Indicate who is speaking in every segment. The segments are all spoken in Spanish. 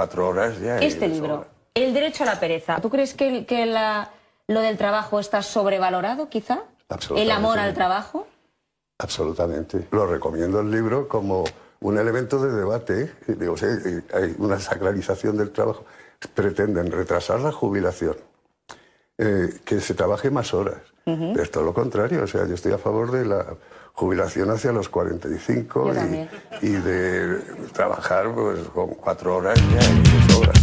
Speaker 1: cuatro horas ya.
Speaker 2: Este libro. El derecho a la pereza. ¿Tú crees que, el- que la- lo del trabajo está sobrevalorado, quizá? ¿El
Speaker 1: Absolutamente.
Speaker 2: amor al trabajo?
Speaker 1: Absolutamente. Lo recomiendo el libro como un elemento de debate. ¿eh? Digo, sí, hay una sacralización del trabajo. Pretenden retrasar la jubilación, eh, que se trabaje más horas. Pero es todo lo contrario. O sea, yo estoy a favor de la jubilación hacia los 45
Speaker 2: Yo
Speaker 1: y, y de trabajar pues, con cuatro horas ya y de sobra.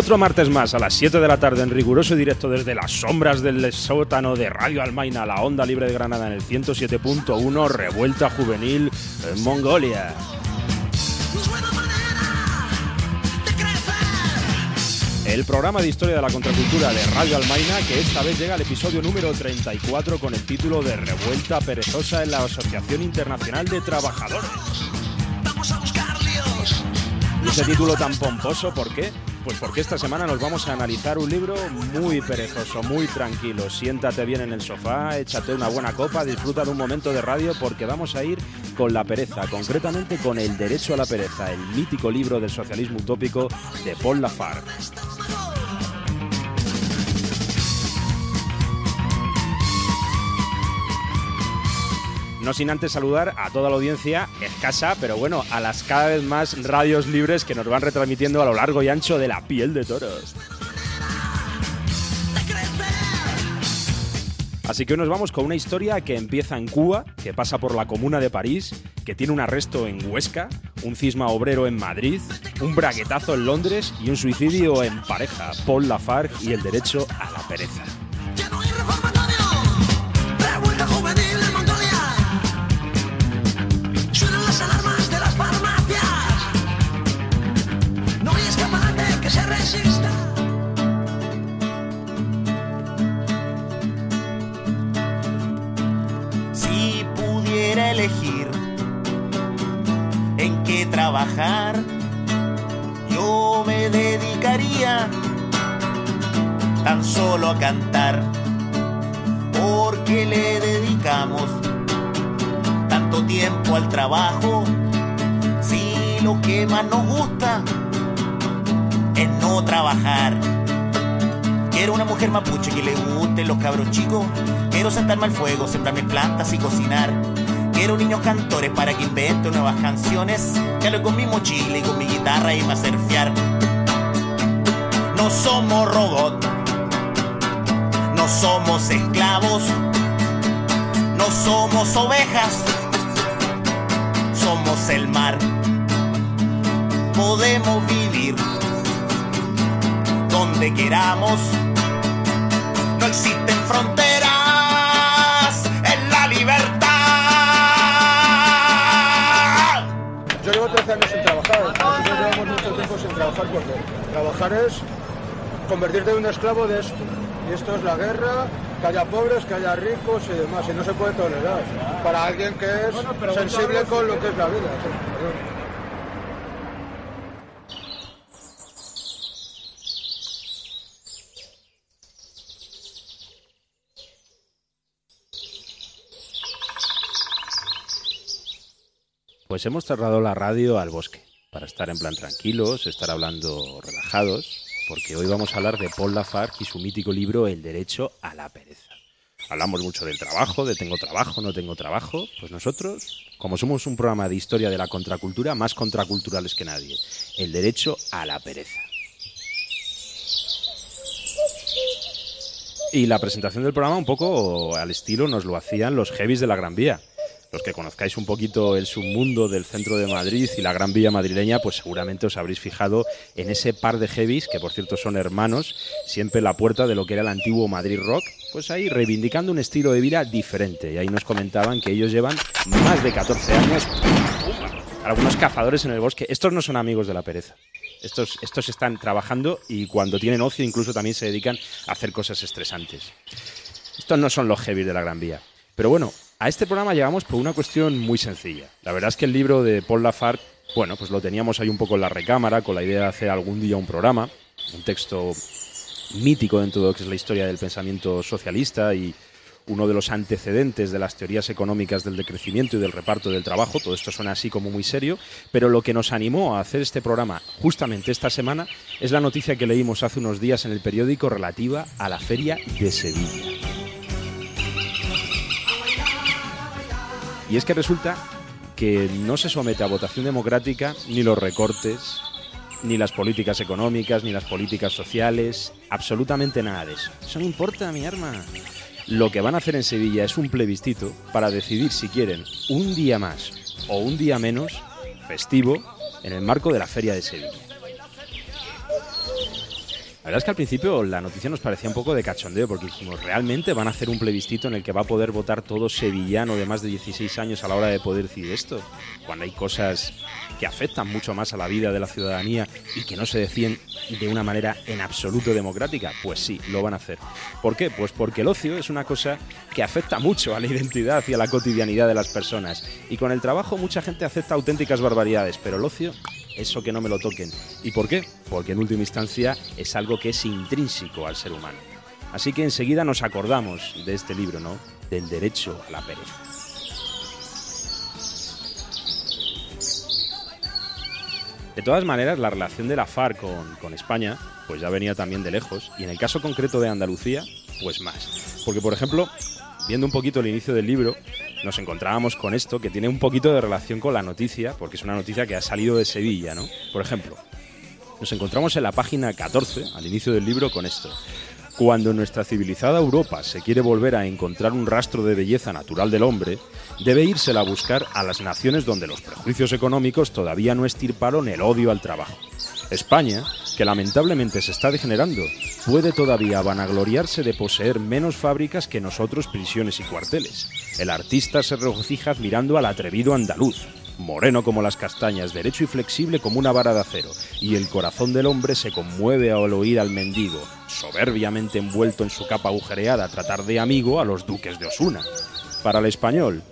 Speaker 3: Otro martes más a las 7 de la tarde en riguroso directo desde las sombras del sótano de Radio Almaina, la onda libre de Granada en el 107.1, revuelta juvenil en Mongolia. El programa de historia de la contracultura de Radio Almaina que esta vez llega al episodio número 34 con el título de Revuelta Perezosa en la Asociación Internacional de Trabajadores. ¿Y ese título tan pomposo por qué? Pues porque esta semana nos vamos a analizar un libro muy perezoso, muy tranquilo. Siéntate bien en el sofá, échate una buena copa, disfruta de un momento de radio porque vamos a ir con la pereza, concretamente con El Derecho a la Pereza, el mítico libro del socialismo utópico de Paul Lafargue. No sin antes saludar a toda la audiencia escasa, pero bueno, a las cada vez más radios libres que nos van retransmitiendo a lo largo y ancho de la piel de toros. Así que hoy nos vamos con una historia que empieza en Cuba, que pasa por la comuna de París, que tiene un arresto en Huesca, un cisma obrero en Madrid, un braguetazo en Londres y un suicidio en pareja, Paul Lafargue y el derecho a la pereza.
Speaker 4: Yo me dedicaría tan solo a cantar, porque le dedicamos tanto tiempo al trabajo, si lo que más nos gusta es no trabajar. Quiero una mujer mapuche que le gusten los cabros chicos. Quiero sentarme al fuego, sembrar mis plantas y cocinar. Quiero niños cantores para que inventen nuevas canciones. Que hablen con mi mochila y con mi guitarra y hacer fiar. No somos robots. No somos esclavos. No somos ovejas. Somos el mar. Podemos vivir donde queramos. No existen fronteras
Speaker 5: años sin trabajar. Nosotros llevamos mucho tiempo sin trabajar porque trabajar es convertirte en un esclavo de esto. Y esto es la guerra, que haya pobres, que haya ricos y demás. Y no se puede tolerar. Para alguien que es sensible con lo que es la vida. sí,
Speaker 3: Pues hemos cerrado la radio al bosque, para estar en plan tranquilos, estar hablando relajados, porque hoy vamos a hablar de Paul Lafargue y su mítico libro El derecho a la pereza. Hablamos mucho del trabajo, de tengo trabajo, no tengo trabajo. Pues nosotros, como somos un programa de historia de la contracultura, más contraculturales que nadie. El derecho a la pereza. Y la presentación del programa un poco al estilo nos lo hacían los heavies de la Gran Vía. Los que conozcáis un poquito el submundo del centro de Madrid y la Gran Vía madrileña, pues seguramente os habréis fijado en ese par de heavies, que por cierto son hermanos, siempre la puerta de lo que era el antiguo Madrid Rock, pues ahí reivindicando un estilo de vida diferente. Y ahí nos comentaban que ellos llevan más de 14 años algunos cazadores en el bosque. Estos no son amigos de la pereza. Estos, estos están trabajando y cuando tienen ocio incluso también se dedican a hacer cosas estresantes. Estos no son los heavy de la Gran Vía. Pero bueno, a este programa llegamos por una cuestión muy sencilla. La verdad es que el libro de Paul Lafargue, bueno, pues lo teníamos ahí un poco en la recámara con la idea de hacer algún día un programa, un texto mítico dentro de lo que es la historia del pensamiento socialista y uno de los antecedentes de las teorías económicas del decrecimiento y del reparto del trabajo. Todo esto suena así como muy serio, pero lo que nos animó a hacer este programa justamente esta semana es la noticia que leímos hace unos días en el periódico relativa a la feria de Sevilla. Y es que resulta que no se somete a votación democrática ni los recortes, ni las políticas económicas, ni las políticas sociales, absolutamente nada de eso. Eso no importa, mi arma. Lo que van a hacer en Sevilla es un plebiscito para decidir si quieren un día más o un día menos festivo en el marco de la Feria de Sevilla. Verdad es que al principio la noticia nos parecía un poco de cachondeo porque dijimos, ¿realmente van a hacer un plebiscito en el que va a poder votar todo sevillano de más de 16 años a la hora de poder decidir esto? Cuando hay cosas que afectan mucho más a la vida de la ciudadanía y que no se deciden de una manera en absoluto democrática, pues sí, lo van a hacer. ¿Por qué? Pues porque el ocio es una cosa que afecta mucho a la identidad y a la cotidianidad de las personas. Y con el trabajo mucha gente acepta auténticas barbaridades, pero el ocio eso que no me lo toquen. ¿Y por qué? Porque en última instancia es algo que es intrínseco al ser humano. Así que enseguida nos acordamos de este libro, ¿no? Del derecho a la pereza. De todas maneras, la relación de la FARC con, con España, pues ya venía también de lejos, y en el caso concreto de Andalucía, pues más. Porque, por ejemplo, viendo un poquito el inicio del libro, nos encontrábamos con esto que tiene un poquito de relación con la noticia, porque es una noticia que ha salido de Sevilla, ¿no? Por ejemplo, nos encontramos en la página 14, al inicio del libro, con esto. Cuando nuestra civilizada Europa se quiere volver a encontrar un rastro de belleza natural del hombre, debe írsela a buscar a las naciones donde los prejuicios económicos todavía no estirparon el odio al trabajo. España, que lamentablemente se está degenerando, puede todavía vanagloriarse de poseer menos fábricas que nosotros prisiones y cuarteles. El artista se regocija admirando al atrevido andaluz, moreno como las castañas, derecho y flexible como una vara de acero, y el corazón del hombre se conmueve al oír al mendigo, soberbiamente envuelto en su capa agujereada, tratar de amigo a los duques de Osuna. Para el español,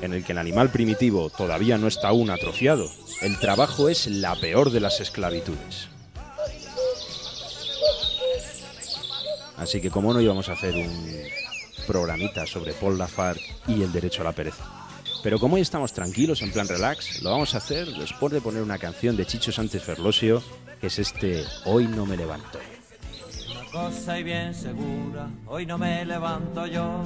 Speaker 3: en el que el animal primitivo todavía no está aún atrofiado, el trabajo es la peor de las esclavitudes. Así que como no íbamos a hacer un programita sobre Paul Lafargue y el derecho a la pereza. Pero como hoy estamos tranquilos, en plan relax, lo vamos a hacer después de poner una canción de Chicho Sánchez Ferlosio, que es este Hoy no me levanto.
Speaker 6: Una cosa y bien segura, hoy no me levanto yo.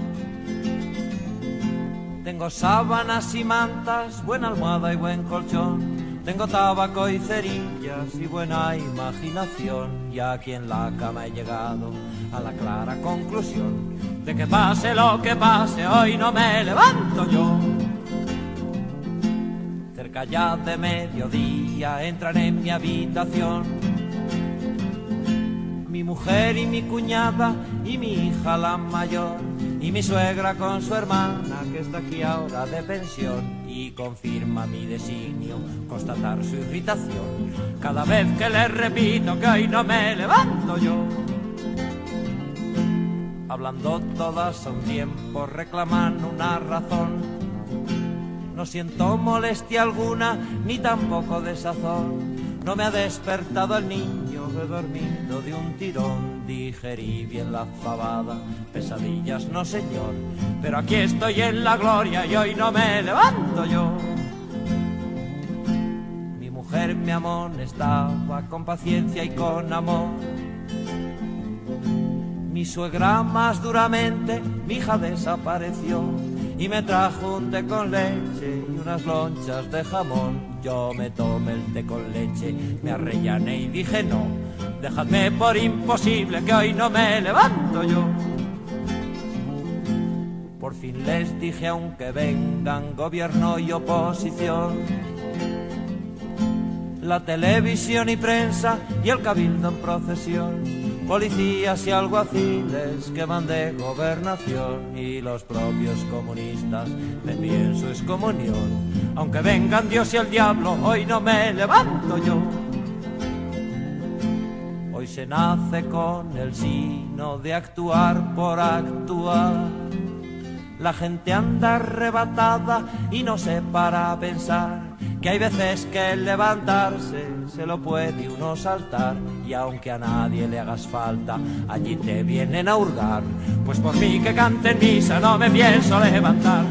Speaker 6: Tengo sábanas y mantas, buena almohada y buen colchón. Tengo tabaco y cerillas y buena imaginación. Y aquí en la cama he llegado a la clara conclusión de que pase lo que pase, hoy no me levanto yo. Cerca ya de mediodía entran en mi habitación mi mujer y mi cuñada y mi hija la mayor y mi suegra con su hermana que está aquí ahora de pensión y confirma mi designio constatar su irritación. Cada vez que le repito que hoy no me levanto yo hablando todas a un tiempo reclaman una razón. No siento molestia alguna ni tampoco desazón. No me ha despertado el niño, he dormido de un tirón, digerí bien la fabada, pesadillas no señor, pero aquí estoy en la gloria y hoy no me levanto yo. Mi mujer me amonestaba con paciencia y con amor. Mi suegra más duramente, mi hija desapareció y me trajo un té con leche y unas lonchas de jamón. Yo me tomé el té con leche, me arrellané y dije no, dejadme por imposible que hoy no me levanto yo. Por fin les dije aunque vengan gobierno y oposición, la televisión y prensa y el cabildo en procesión policías y alguaciles que van de gobernación y los propios comunistas me su excomunión. Aunque vengan Dios y el diablo, hoy no me levanto yo. Hoy se nace con el sino de actuar por actuar. La gente anda arrebatada y no se para pensar que hay veces que el levantarse se lo puede uno saltar y aunque a nadie le hagas falta, allí te vienen a hurgar. Pues por mí que cante en misa no me pienso levantar.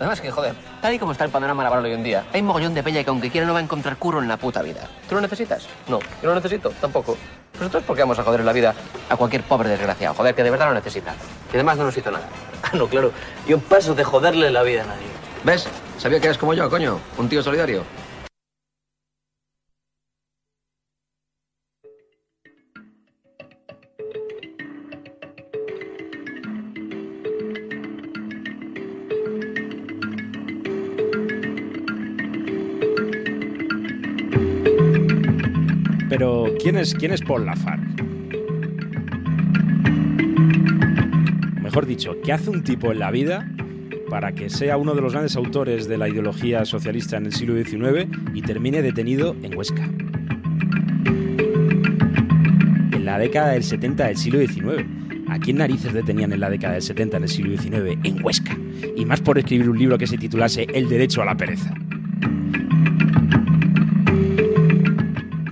Speaker 7: Además que, joder, tal y como está el panorama laboral hoy en día, hay mogollón de peña que aunque quiera no va a encontrar curro en la puta vida. ¿Tú lo necesitas? No. ¿Yo lo necesito? Tampoco. Entonces, ¿por qué vamos a joder la vida a cualquier pobre desgraciado? Joder, que de verdad lo necesita. Y además no nos hizo nada.
Speaker 8: Ah, no, claro. Yo paso de joderle la vida a nadie.
Speaker 7: ¿Ves? Sabía que eres como yo, coño. Un tío solidario.
Speaker 3: Pero, ¿quién es, quién es Paul Lafargue? Mejor dicho, ¿qué hace un tipo en la vida para que sea uno de los grandes autores de la ideología socialista en el siglo XIX y termine detenido en Huesca? En la década del 70 del siglo XIX. ¿A quién narices detenían en la década del 70 en el siglo XIX? En Huesca. Y más por escribir un libro que se titulase El derecho a la pereza.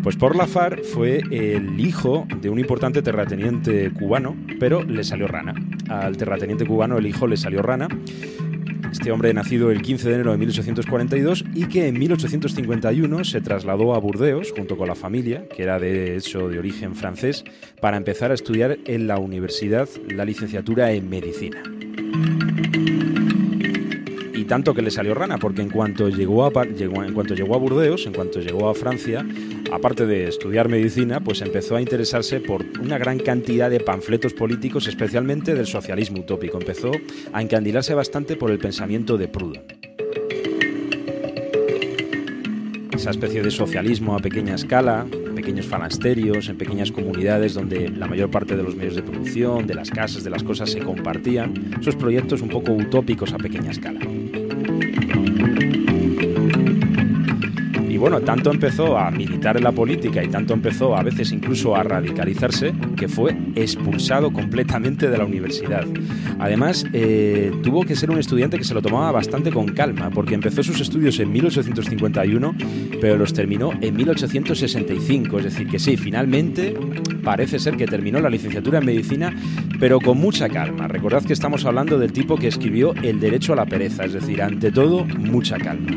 Speaker 3: Pues Porlafar fue el hijo de un importante terrateniente cubano, pero le salió rana. Al terrateniente cubano el hijo le salió rana. Este hombre nacido el 15 de enero de 1842 y que en 1851 se trasladó a Burdeos junto con la familia, que era de hecho de origen francés, para empezar a estudiar en la universidad la licenciatura en medicina. Tanto que le salió rana, porque en cuanto llegó a, llegó- en cuanto llegó a Burdeos, en cuanto llegó a Francia, aparte de estudiar medicina, pues empezó a interesarse por una gran cantidad de panfletos políticos, especialmente del socialismo utópico. Empezó a encandilarse bastante por el pensamiento de Proudhon. Esa especie de socialismo a pequeña escala, en pequeños falasterios, en pequeñas comunidades donde la mayor parte de los medios de producción, de las casas, de las cosas se compartían, esos proyectos un poco utópicos a pequeña escala. Y bueno, tanto empezó a militar en la política y tanto empezó a veces incluso a radicalizarse que fue expulsado completamente de la universidad. Además, eh, tuvo que ser un estudiante que se lo tomaba bastante con calma, porque empezó sus estudios en 1851, pero los terminó en 1865. Es decir, que sí, finalmente parece ser que terminó la licenciatura en medicina, pero con mucha calma. Recordad que estamos hablando del tipo que escribió El derecho a la pereza, es decir, ante todo, mucha calma.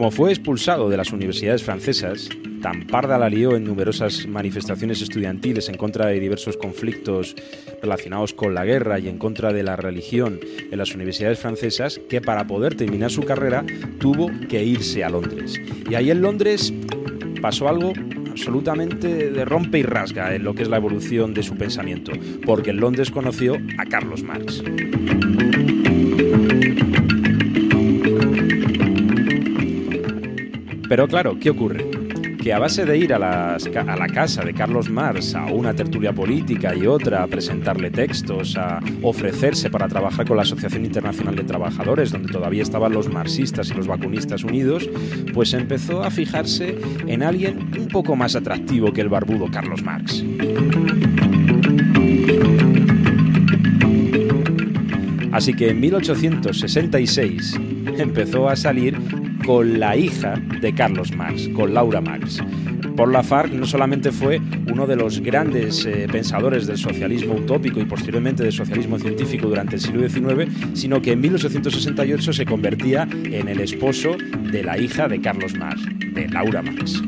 Speaker 3: Como fue expulsado de las universidades francesas, tan parda la lió en numerosas manifestaciones estudiantiles en contra de diversos conflictos relacionados con la guerra y en contra de la religión en las universidades francesas, que para poder terminar su carrera tuvo que irse a Londres. Y ahí en Londres pasó algo absolutamente de rompe y rasga en lo que es la evolución de su pensamiento, porque en Londres conoció a Carlos Marx. Pero claro, ¿qué ocurre? Que a base de ir a, la casa de Carlos Marx a una tertulia política y otra, a presentarle textos, a ofrecerse para trabajar con la Asociación Internacional de Trabajadores, donde todavía estaban los marxistas y los vacunistas unidos, pues empezó a fijarse en alguien un poco más atractivo que el barbudo Carlos Marx. Así que en 1866 empezó a salir con la hija de Carlos Marx, con Laura Marx. Paul Lafargue no solamente fue uno de los grandes eh, pensadores del socialismo utópico y posteriormente del socialismo científico durante el siglo XIX, sino que en 1868 se convertía en el esposo de la hija de Carlos Marx, de Laura Marx.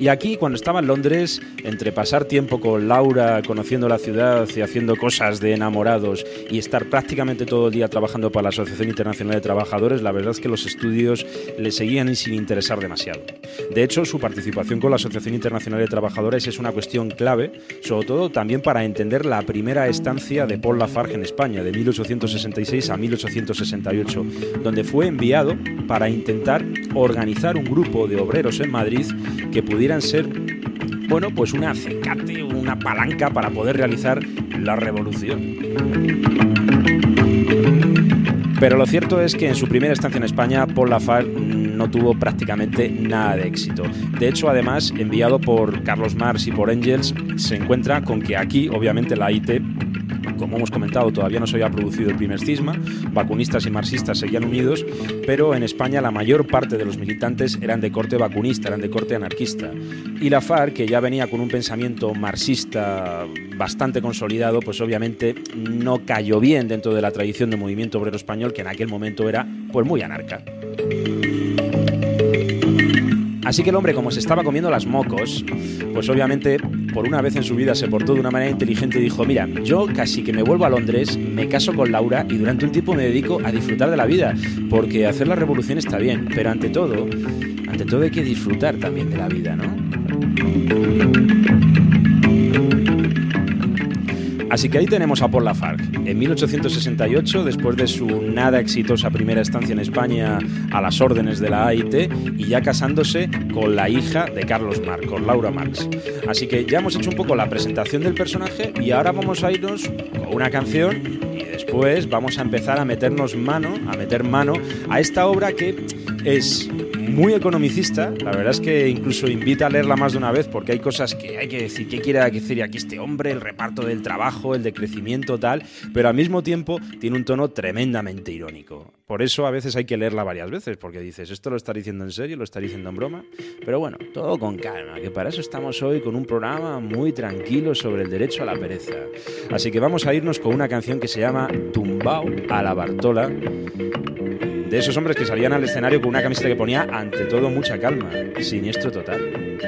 Speaker 3: Y aquí, cuando estaba en Londres, entre pasar tiempo con Laura, conociendo la ciudad y haciendo cosas de enamorados y estar prácticamente todo el día trabajando para la Asociación Internacional de Trabajadores, la verdad es que los estudios le seguían sin interesar demasiado. De hecho, su participación con la Asociación Internacional de Trabajadores es una cuestión clave, sobre todo también para entender la primera estancia de Paul Lafargue en España, de 1866 a 1868, donde fue enviado para intentar organizar un grupo de obreros en Madrid que ser bueno, pues un acicate, una palanca para poder realizar la revolución. Pero lo cierto es que en su primera estancia en España, Paul Lafargue no tuvo prácticamente nada de éxito. De hecho, además, enviado por Carlos Marx y por Engels, se encuentra con que aquí, obviamente, la IT como hemos comentado, todavía no se había producido el primer cisma, vacunistas y marxistas seguían unidos, pero en España la mayor parte de los militantes eran de corte vacunista, eran de corte anarquista. Y la FARC, que ya venía con un pensamiento marxista bastante consolidado, pues obviamente no cayó bien dentro de la tradición del movimiento obrero español, que en aquel momento era pues muy anarca. Así que el hombre, como se estaba comiendo las mocos, pues obviamente por una vez en su vida se portó de una manera inteligente y dijo, mira, yo casi que me vuelvo a Londres, me caso con Laura y durante un tiempo me dedico a disfrutar de la vida, porque hacer la revolución está bien, pero ante todo, ante todo hay que disfrutar también de la vida, ¿no? Así que ahí tenemos a Paul Lafargue. En 1868, después de su nada exitosa primera estancia en España a las órdenes de la AIT y ya casándose con la hija de Carlos Marx, con Laura Marx. Así que ya hemos hecho un poco la presentación del personaje y ahora vamos a irnos con una canción y después vamos a empezar a meternos mano, a meter mano a esta obra que es muy economicista. La verdad es que incluso invita a leerla más de una vez porque hay cosas que hay que decir. ¿Qué quiere decir aquí este hombre? El reparto del trabajo, el decrecimiento, tal. Pero al mismo tiempo tiene un tono tremendamente irónico. Por eso a veces hay que leerla varias veces porque dices, ¿esto lo está diciendo en serio? ¿Lo está diciendo en broma? Pero bueno, todo con calma, que para eso estamos hoy con un programa muy tranquilo sobre el derecho a la pereza. Así que vamos a irnos con una canción que se llama Tumbao a la Bartola de esos hombres que salían al escenario con una camiseta que ponía ante todo mucha calma, siniestro total.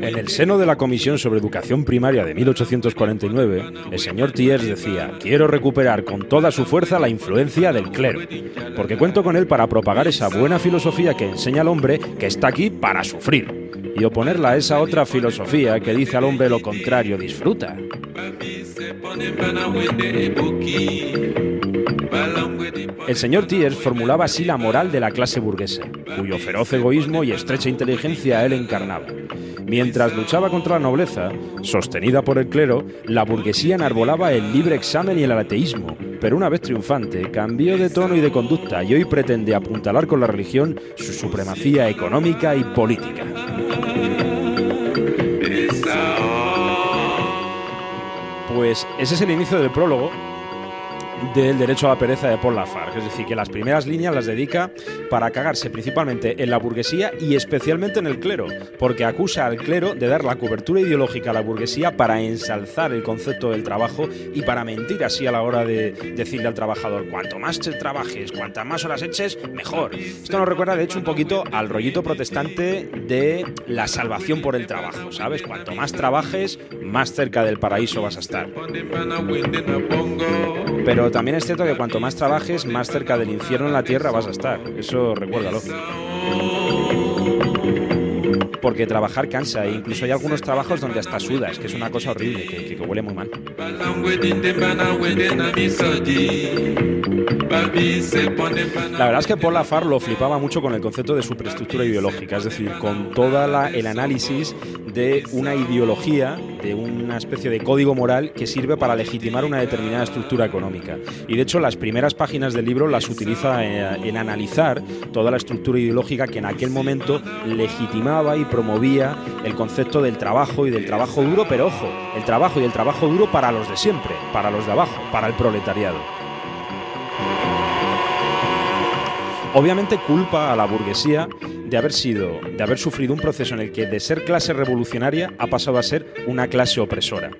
Speaker 3: En el seno de la Comisión sobre Educación Primaria de 1849, el señor Thiers decía, quiero recuperar con toda su fuerza la influencia del clero, porque cuento con él para propagar esa buena filosofía que enseña al hombre que está aquí para sufrir, y oponerla a esa otra filosofía que dice al hombre lo contrario, disfruta. El señor Thiers formulaba así la moral de la clase burguesa, cuyo feroz egoísmo y estrecha inteligencia él encarnaba. Mientras luchaba contra la nobleza, sostenida por el clero, la burguesía enarbolaba el libre examen y el ateísmo, pero una vez triunfante, cambió de tono y de conducta y hoy pretende apuntalar con la religión su supremacía económica y política. Pues ese es el inicio del prólogo del derecho a la pereza de Paul Lafargue. Es decir, que las primeras líneas las dedica para cagarse principalmente en la burguesía y especialmente en el clero, porque acusa al clero de dar la cobertura ideológica a la burguesía para ensalzar el concepto del trabajo y para mentir así a la hora de decirle al trabajador, cuanto más te trabajes, cuantas más horas eches, mejor. Esto nos recuerda de hecho un poquito al rollito protestante de la salvación por el trabajo, ¿sabes? Cuanto más trabajes, más cerca del paraíso vas a estar. Pero también es cierto que cuanto más trabajes, más cerca del infierno en la tierra vas a estar. Eso recuérdalo. Porque trabajar cansa e incluso hay algunos trabajos donde hasta sudas, que es una cosa horrible, que, que- que huele muy mal. La verdad es que Paul Lafargue lo flipaba mucho con el concepto de superestructura ideológica, es decir, con todo el análisis de una ideología, de una especie de código moral que sirve para legitimar una determinada estructura económica. Y de hecho las primeras páginas del libro las utiliza eh, en analizar toda la estructura ideológica que en aquel momento legitimaba y promovía el concepto del trabajo y del trabajo duro, pero ojo, el trabajo y el trabajo duro para los de siempre, para los de abajo, para el proletariado. Obviamente culpa a la burguesía de haber sido, de haber sufrido un proceso en el que de ser clase revolucionaria ha pasado a ser una clase opresora.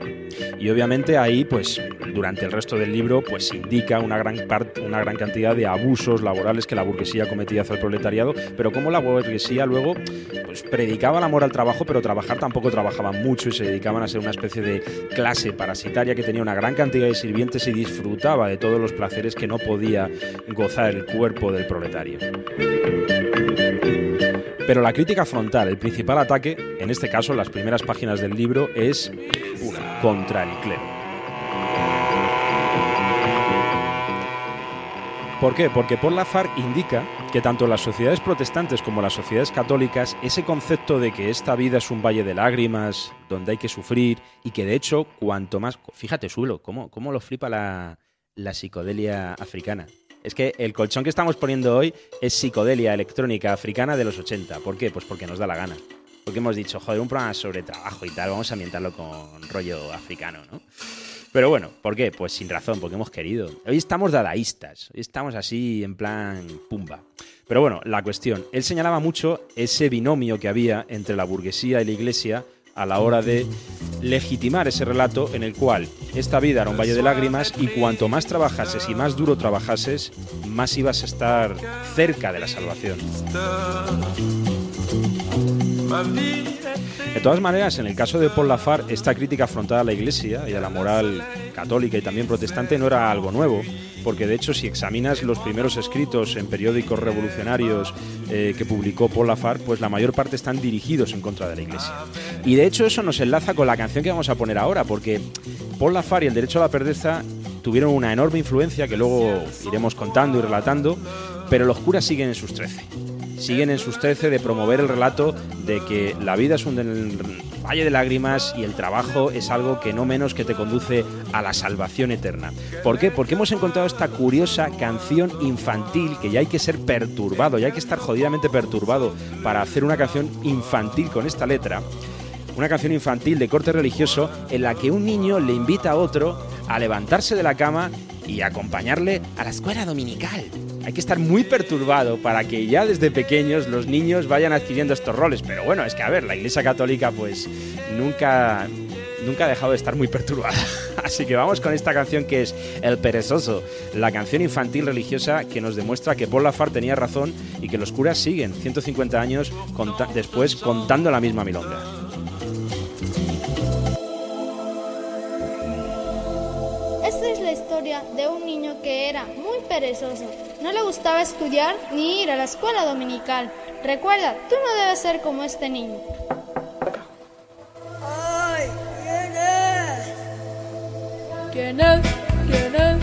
Speaker 3: Y obviamente ahí, pues, durante el resto del libro, pues indica una gran parte, una gran cantidad de abusos laborales que la burguesía cometía hacia el proletariado, pero como la burguesía luego, pues, predicaba el amor al trabajo, pero trabajar tampoco trabajaban mucho y se dedicaban a ser una especie de clase parasitaria que tenía una gran cantidad de sirvientes y disfrutaba de todos los placeres que no podía gozar el cuerpo del proletario. Pero la crítica frontal, el principal ataque, en este caso, las primeras páginas del libro, es una, contra el clero. ¿Por qué? Porque Paul Lafargue indica que tanto las sociedades protestantes como las sociedades católicas, ese concepto de que esta vida es un valle de lágrimas, donde hay que sufrir, y que de hecho, cuanto más. Fíjate, Suelo, cómo, cómo lo flipa la, la psicodelia africana. Es que el colchón que estamos poniendo hoy es psicodelia electrónica africana de los 80. ¿Por qué? Pues porque nos da la gana. Porque hemos dicho, joder, un programa sobre trabajo y tal, vamos a ambientarlo con rollo africano, ¿no? Pero bueno, ¿por qué? Pues sin razón, porque hemos querido. Hoy estamos dadaístas, hoy estamos así en plan pumba. Pero bueno, la cuestión, él señalaba mucho ese binomio que había entre la burguesía y la iglesia a la hora de legitimar ese relato en el cual esta vida era un valle de lágrimas y cuanto más trabajases y más duro trabajases, más ibas a estar cerca de la salvación. De todas maneras, en el caso de Paul Lafargue, esta crítica frontal a la Iglesia y a la moral católica y también protestante no era algo nuevo, porque de hecho si examinas los primeros escritos en periódicos revolucionarios eh, que publicó Paul Lafargue, pues la mayor parte están dirigidos en contra de la Iglesia. Y de hecho eso nos enlaza con la canción que vamos a poner ahora, porque Paul Lafargue y el derecho a la perdeza tuvieron una enorme influencia que luego iremos contando y relatando, pero los curas siguen en sus trece siguen en sus 13 de promover el relato de que la vida es un valle de lágrimas y el trabajo es algo que no menos que te conduce a la salvación eterna. ¿Por qué? Porque hemos encontrado esta curiosa canción infantil que ya hay que ser perturbado, ya hay que estar jodidamente perturbado para hacer una canción infantil con esta letra. Una canción infantil de corte religioso en la que un niño le invita a otro a levantarse de la cama y acompañarle a la escuela dominical. Hay que estar muy perturbado para que ya desde pequeños los niños vayan adquiriendo estos roles. Pero bueno, es que a ver, la Iglesia Católica pues nunca nunca ha dejado de estar muy perturbada. Así que vamos con esta canción que es El Perezoso, la canción infantil religiosa que nos demuestra que Paul Lafar tenía razón y que los curas siguen 150 años después contando la misma milonga.
Speaker 9: Historia de un niño que era muy perezoso. No le gustaba estudiar ni ir a la escuela dominical. Recuerda, tú no debes ser como este niño.
Speaker 10: ¡Ay! ¿Quién es? ¿Quién es? ¿Quién es?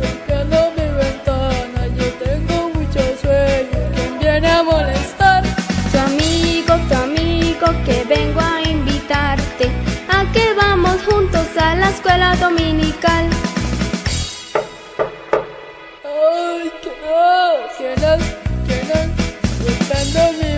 Speaker 10: Golpeando mi ventana, yo tengo mucho sueño. ¿Quién viene a molestar?
Speaker 9: Tu amigo, tu amigo, que vengo a invitarte a que vamos juntos a la escuela dominical.
Speaker 10: ¿Quién es? ¿Quién es? Golpeando mi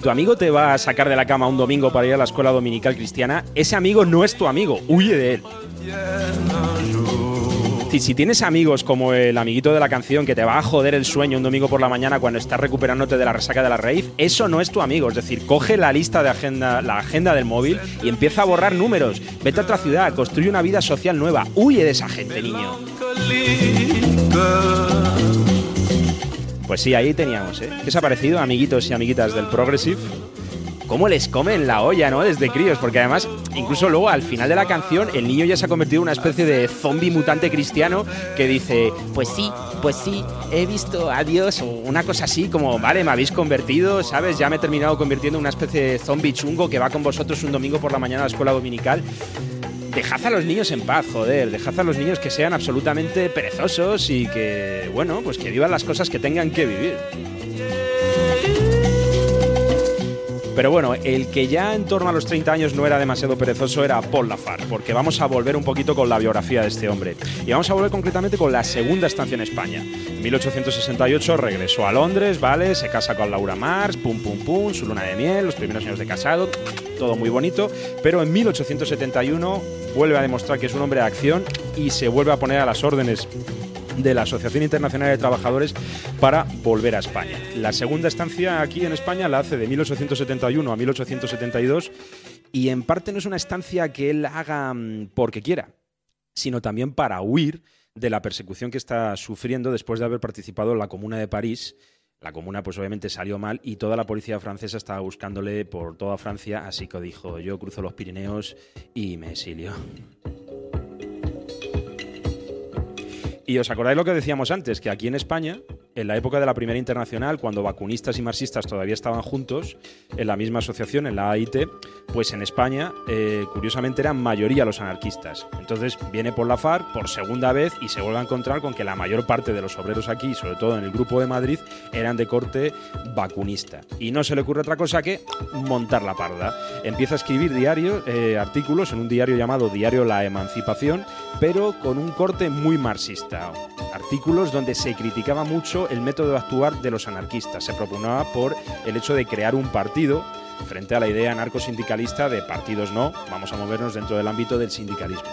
Speaker 9: tu amigo
Speaker 3: te va a sacar de la cama un domingo para ir a la escuela dominical cristiana, ese amigo no es tu amigo, huye de él. Si, si tienes amigos como el amiguito de la canción que te va a joder el sueño un domingo por la mañana cuando estás recuperándote de la resaca de la raíz, eso no es tu amigo. Es decir, coge la lista de agenda, la agenda del móvil y empieza a borrar números. Vete a otra ciudad, construye una vida social nueva. Huye de esa gente, niño. Pues sí, ahí teníamos, ¿eh? ¿Qué os ha parecido, amiguitos y amiguitas del Progressive? cómo les comen la olla, ¿no? Desde críos, porque además, incluso luego al final de la canción, el niño ya se ha convertido en una especie de zombie mutante cristiano que dice, pues sí, pues sí, he visto a Dios, o una cosa así, como, vale, me habéis convertido, ¿sabes? Ya me he terminado convirtiendo en una especie de zombie chungo que va con vosotros un domingo por la mañana a la escuela dominical. Dejad a los niños en paz, joder, dejad a los niños que sean absolutamente perezosos y que, bueno, pues que vivan las cosas que tengan que vivir. Pero bueno, el que ya en torno a los 30 años no era demasiado perezoso era Paul Lafar, porque vamos a volver un poquito con la biografía de este hombre. Y vamos a volver concretamente con la segunda estancia en España. En 1868 regresó a Londres, ¿vale? Se casa con Laura Mars, pum pum pum, su luna de miel, los primeros años de casado, todo muy bonito. Pero en 1871 vuelve a demostrar que es un hombre de acción y se vuelve a poner a las órdenes de la Asociación Internacional de Trabajadores para volver a España. La segunda estancia aquí en España la hace de 1871 a 1872 y en parte no es una estancia que él haga mm, porque quiera, sino también para huir de la persecución que está sufriendo después de haber participado en la Comuna de París. La comuna pues obviamente salió mal y toda la policía francesa estaba buscándole por toda Francia, así que dijo, yo cruzo los Pirineos y me exilio. Y os acordáis lo que decíamos antes, que aquí en España, en la época de la Primera Internacional, cuando vacunistas y marxistas todavía estaban juntos, en la misma asociación, en la AIT, pues en España, eh, curiosamente, eran mayoría los anarquistas. Entonces viene por la FARC por segunda vez y se vuelve a encontrar con que la mayor parte de los obreros aquí, sobre todo en el Grupo de Madrid, eran de corte vacunista. Y no se le ocurre otra cosa que montar la parda. Empieza a escribir diarios, eh, artículos en un diario llamado Diario La Emancipación, pero con un corte muy marxista. Artículos donde se criticaba mucho el método de actuar de los anarquistas. Se proponía por el hecho de crear un partido frente a la idea anarcosindicalista de partidos no, vamos a movernos dentro del ámbito del sindicalismo.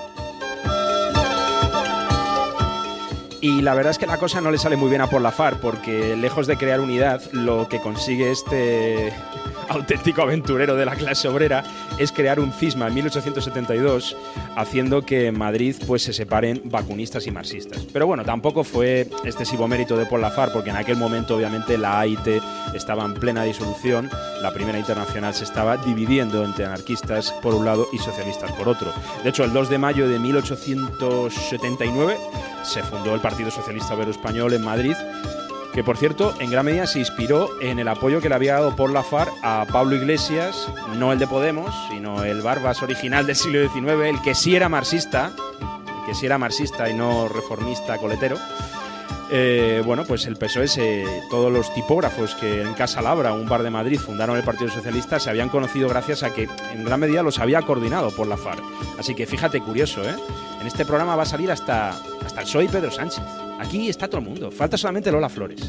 Speaker 3: Y la verdad es que la cosa no le sale muy bien a Paul Lafar, porque lejos de crear unidad, lo que consigue este auténtico aventurero de la clase obrera, es crear un cisma en 1872, haciendo que en Madrid pues, se separen vacunistas y marxistas. Pero bueno, tampoco fue excesivo mérito de Paul Lafar, porque en aquel momento obviamente la AIT estaba en plena disolución, la primera internacional se estaba dividiendo entre anarquistas por un lado y socialistas por otro. De hecho, el 2 de mayo de 1879 se fundó el Partido Socialista Obrero Español en Madrid, que por cierto, en gran medida se inspiró en el apoyo que le había dado Paul Lafar a Pablo Iglesias, no el de Podemos, sino el Barbas original del siglo XIX, el que sí era marxista, el que sí era marxista y no reformista coletero. Eh, bueno, pues el PSOE, todos los tipógrafos que en Casa Labra, un bar de Madrid, fundaron el Partido Socialista, se habían conocido gracias a que en gran medida los había coordinado por la FARC. Así que fíjate, curioso, ¿eh? En este programa va a salir hasta, hasta el PSOE Pedro Sánchez. Aquí está todo el mundo, falta solamente Lola Flores.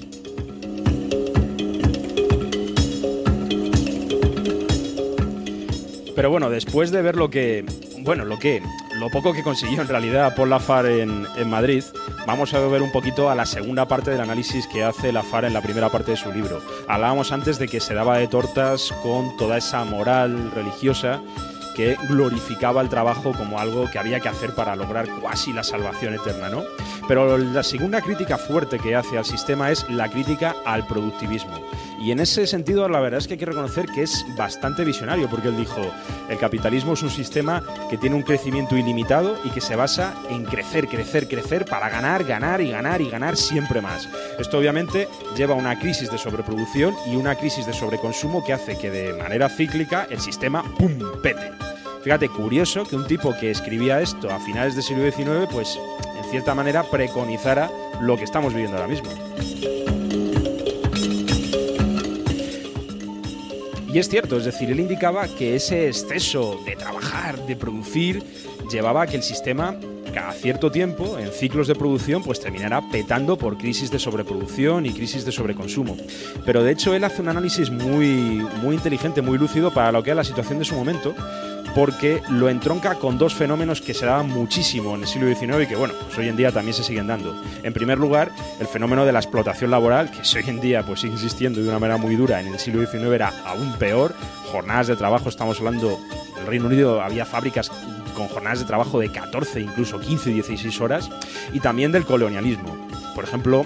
Speaker 3: Pero bueno, después de ver lo que, bueno, lo que, lo poco que consiguió en realidad Paul Lafar en Madrid, vamos a ver un poquito a la segunda parte del análisis que hace Lafar en la primera parte de su libro. Hablábamos antes de que se daba de tortas con toda esa moral religiosa que glorificaba el trabajo como algo que había que hacer para lograr casi la salvación eterna, ¿no? Pero la segunda crítica fuerte que hace al sistema es la crítica al productivismo. Y en ese sentido, la verdad es que hay que reconocer que es bastante visionario, porque él dijo, el capitalismo es un sistema que tiene un crecimiento ilimitado y que se basa en crecer, crecer, crecer para ganar, ganar y ganar y ganar siempre más. Esto obviamente lleva a una crisis de sobreproducción y una crisis de sobreconsumo que hace que de manera cíclica el sistema ¡pum! pete. Fíjate, curioso que un tipo que escribía esto a finales del siglo XIX, pues en cierta manera preconizara lo que estamos viviendo ahora mismo. Y es cierto, es decir, él indicaba que ese exceso de trabajar, de producir, llevaba a que el sistema cada cierto tiempo, en ciclos de producción, pues terminará petando por crisis de sobreproducción y crisis de sobreconsumo. Pero de hecho él hace un análisis muy, muy inteligente, muy lúcido para lo que es la situación de su momento, porque lo entronca con dos fenómenos que se daban muchísimo en el siglo XIX y que, bueno, pues hoy en día también se siguen dando. En primer lugar, el fenómeno de la explotación laboral, que hoy en día pues sigue existiendo de una manera muy dura, en el siglo XIX era aún peor, jornadas de trabajo, estamos hablando, en el Reino Unido había fábricas con jornadas de trabajo de 14, incluso 15, 16 horas, y también del colonialismo. Por ejemplo,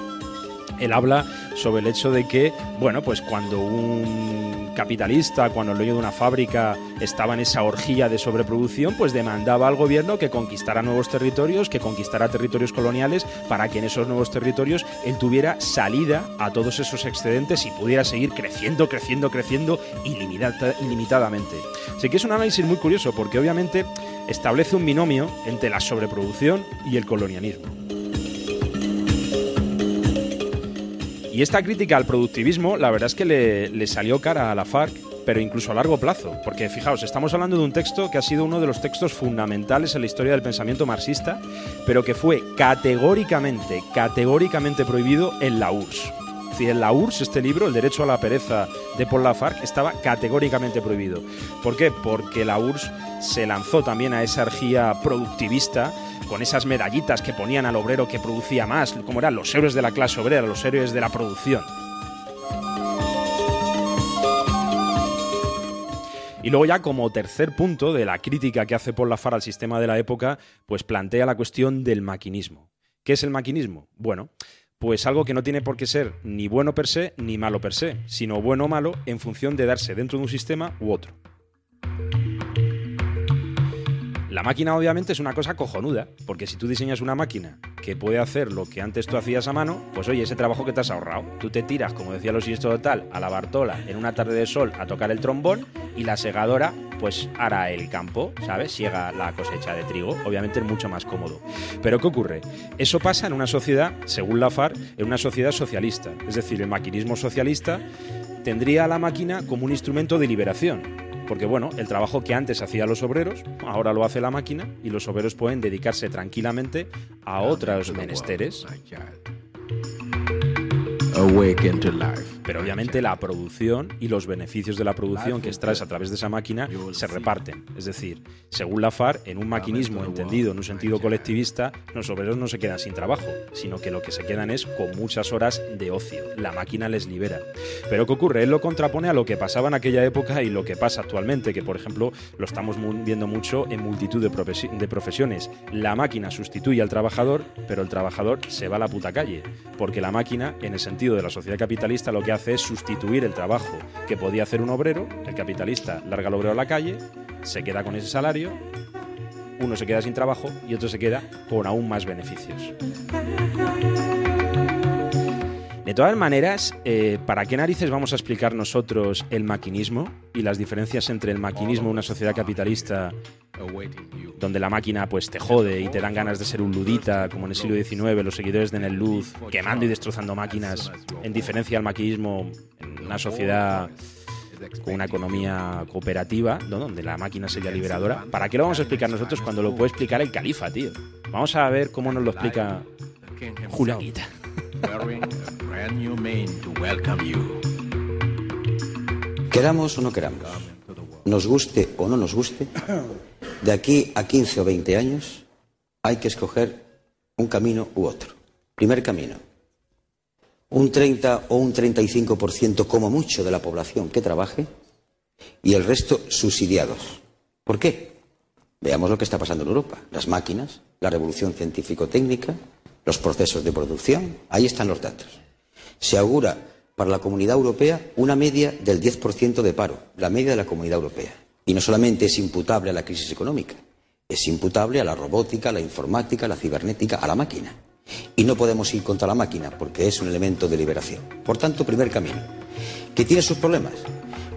Speaker 3: él habla sobre el hecho de que, bueno, pues cuando un capitalista, cuando el dueño de una fábrica estaba en esa orgía de sobreproducción, pues demandaba al gobierno que conquistara nuevos territorios, que conquistara territorios coloniales, para que en esos nuevos territorios él tuviera salida a todos esos excedentes y pudiera seguir creciendo, creciendo, creciendo ilimita- ilimitadamente. Así que es un análisis muy curioso porque obviamente establece un binomio entre la sobreproducción y el colonialismo. Y esta crítica al productivismo, la verdad es que le, salió cara a la FARC, pero incluso a largo plazo. Porque fijaos, estamos hablando de un texto que ha sido uno de los textos fundamentales en la historia del pensamiento marxista, pero que fue categóricamente, categóricamente prohibido en la URSS. Decir, en la URSS, este libro, El derecho a la pereza de Paul Lafargue, estaba categóricamente prohibido. ¿Por qué? Porque la URSS se lanzó también a esa orgía productivista con esas medallitas que ponían al obrero que producía más, como eran los héroes de la clase obrera, los héroes de la producción. Y luego ya como tercer punto de la crítica que hace Paul Lafar al sistema de la época, pues plantea la cuestión del maquinismo. ¿Qué es el maquinismo? Bueno, pues algo que no tiene por qué ser ni bueno per se ni malo per se, sino bueno o malo en función de darse dentro de un sistema u otro. La máquina obviamente es una cosa cojonuda, porque si tú diseñas una máquina que puede hacer lo que antes tú hacías a mano, pues oye, ese trabajo que te has ahorrado. Tú te tiras, como decía los siniestros total, a la Bartola en una tarde de sol a tocar el trombón y la segadora pues hará el campo, ¿sabes? Siega la cosecha de trigo, obviamente es mucho más cómodo. Pero ¿qué ocurre? Eso pasa en una sociedad, según la FAR, en una sociedad socialista. Es decir, el maquinismo socialista tendría a la máquina como un instrumento de liberación. Porque bueno, el trabajo que antes hacían los obreros, ahora lo hace la máquina y los obreros pueden dedicarse tranquilamente a otros menesteres.
Speaker 11: Awaken to life.
Speaker 3: Pero obviamente la producción y los beneficios de la producción que extraes a través de esa máquina se reparten. Es decir, según la FAR, en un maquinismo entendido en un sentido colectivista, los obreros no se quedan sin trabajo, sino que lo que se quedan es con muchas horas de ocio. La máquina les libera. Pero ¿qué ocurre? Él lo contrapone a lo que pasaba en aquella época y lo que pasa actualmente, que por ejemplo lo estamos viendo mucho en multitud de profesiones. La máquina sustituye al trabajador, pero el trabajador se va a la puta calle, porque la máquina, en el sentido de la sociedad capitalista, lo que hace es sustituir el trabajo que podía hacer un obrero, el capitalista larga al obrero a la calle, se queda con ese salario, uno se queda sin trabajo y otro se queda con aún más beneficios. De todas maneras, eh, ¿para qué narices vamos a explicar nosotros el maquinismo y las diferencias entre el maquinismo una sociedad capitalista donde la máquina pues te jode y te dan ganas de ser un ludita, como en el siglo XIX, los seguidores de Nel Luz, quemando y destrozando máquinas, en diferencia al maquinismo en una sociedad con una economía cooperativa, donde la máquina sería liberadora. ¿Para qué lo vamos a explicar nosotros cuando lo puede explicar el califa, tío? Vamos a ver cómo nos lo explica Julianita.
Speaker 11: A brand new mane to welcome you.
Speaker 12: Queramos o no queramos, nos guste o no nos guste, de aquí a 15 o 20 años hay que escoger un camino u otro. Primer camino, un 30 o un 35% como mucho de la población que trabaje y el resto subsidiados. ¿Por qué? Veamos lo que está pasando en Europa. Las máquinas, la revolución científico-técnica, los procesos de producción, ahí están los datos. Se augura para la comunidad europea una media del 10% de paro, la media de la comunidad europea. Y no solamente es imputable a la crisis económica, es imputable a la robótica, a la informática, a la cibernética, a la máquina. Y no podemos ir contra la máquina porque es un elemento de liberación. Por tanto, primer camino, que tiene sus problemas,